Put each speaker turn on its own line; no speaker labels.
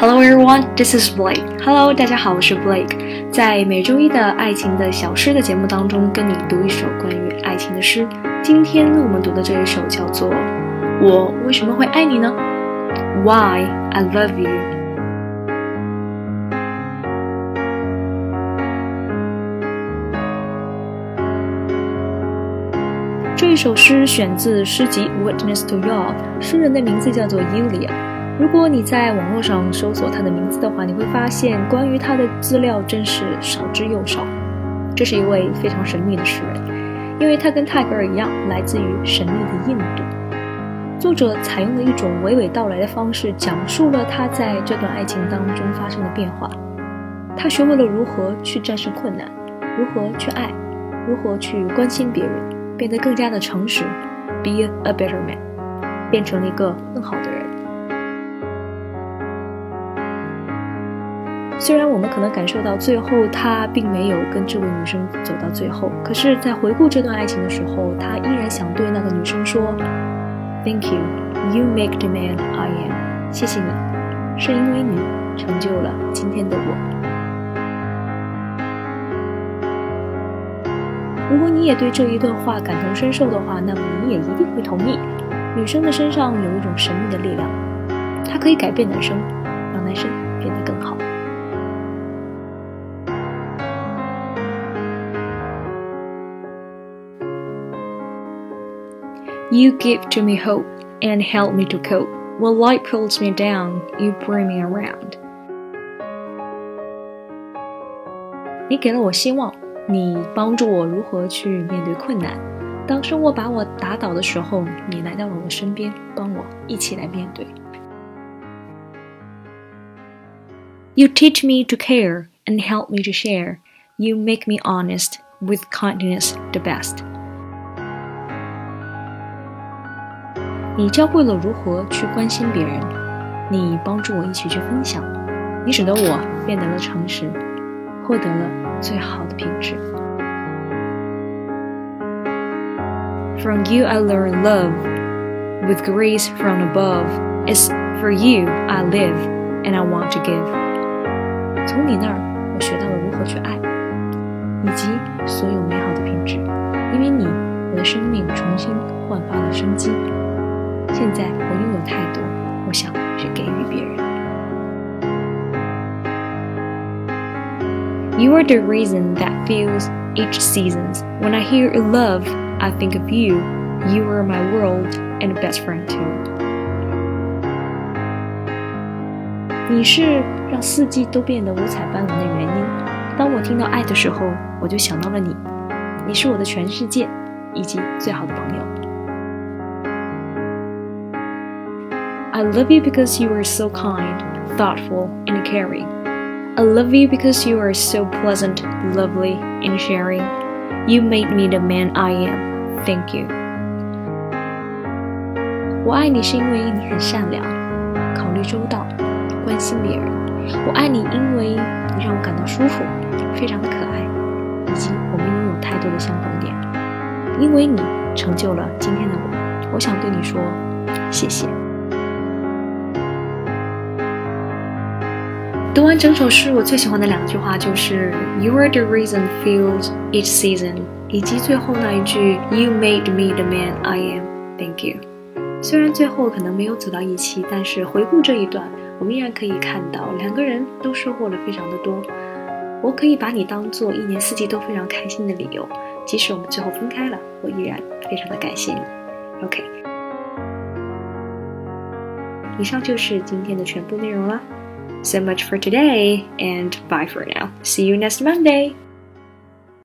Hello everyone, this is Blake. Hello，大家好，我是 Blake。在每周一的爱情的小诗的节目当中，跟你读一首关于爱情的诗。今天我们读的这一首叫做《我为什么会爱你呢》？Why I love you。这一首诗选自诗集《Witness to Love》，诗人的名字叫做 Yulia。如果你在网络上搜索他的名字的话，你会发现关于他的资料真是少之又少。这是一位非常神秘的诗人，因为他跟泰戈尔一样，来自于神秘的印度。作者采用了一种娓娓道来的方式，讲述了他在这段爱情当中发生的变化。他学会了如何去战胜困难，如何去爱，如何去关心别人。变得更加的诚实，be a better man，变成了一个更好的人。虽然我们可能感受到最后他并没有跟这位女生走到最后，可是，在回顾这段爱情的时候，他依然想对那个女生说：“Thank you, you make the man I am。”谢谢你，是因为你成就了今天的我。如果你也对这一段话感同身受的话，那么你也一定会同意，女生的身上有一种神秘的力量，它可以改变男生，让男生变得更好。You give to me hope and help me to cope. When life pulls me down, you bring me around. 你给了我希望。你帮助我如何去面对困难。当生活把我打倒的时候，你来到了我身边，帮我一起来面对。You teach me to care and help me to share. You make me honest with kindness the best. 你教会了如何去关心别人，你帮助我一起去分享，你使得我变得了诚实，获得了。最好的品质。From you I learn love, with grace from above. It's for you I live, and I want to give. 从你那儿，我学到了如何去爱，以及所有美好的品质。因为你，我的生命重新焕发了生机。现在我拥有太多，我想去给予别人。You are the reason that fills each season. When I hear love, I think of you. You are my world and best friend too. 你是让四季都变得五彩斑斓的原因。当我听到爱的时候，我就想到了你。你是我的全世界，以及最好的朋友。 I love you because you are so kind, thoughtful, and caring. I love you because you are so pleasant, lovely, and sharing. You made me the man I am. Thank you. 我爱你是因为你很善良，考虑周到，关心别人。我爱你，因为你让我感到舒服，非常的可爱，以及我们拥有太多的相同点。因为你成就了今天的我，我想对你说，谢谢。 读完整首诗，我最喜欢的两句话就是 "You are the reason fills each season"，以及最后那一句 "You made me the man I am, thank you"。虽然最后可能没有走到一起，但是回顾这一段，我们依然可以看到两个人都收获了非常的多。我可以把你当做一年四季都非常开心的理由，即使我们最后分开了，我依然非常的感谢你。OK，以上就是今天的全部内容了。So much for today, and bye for now. See you next Monday.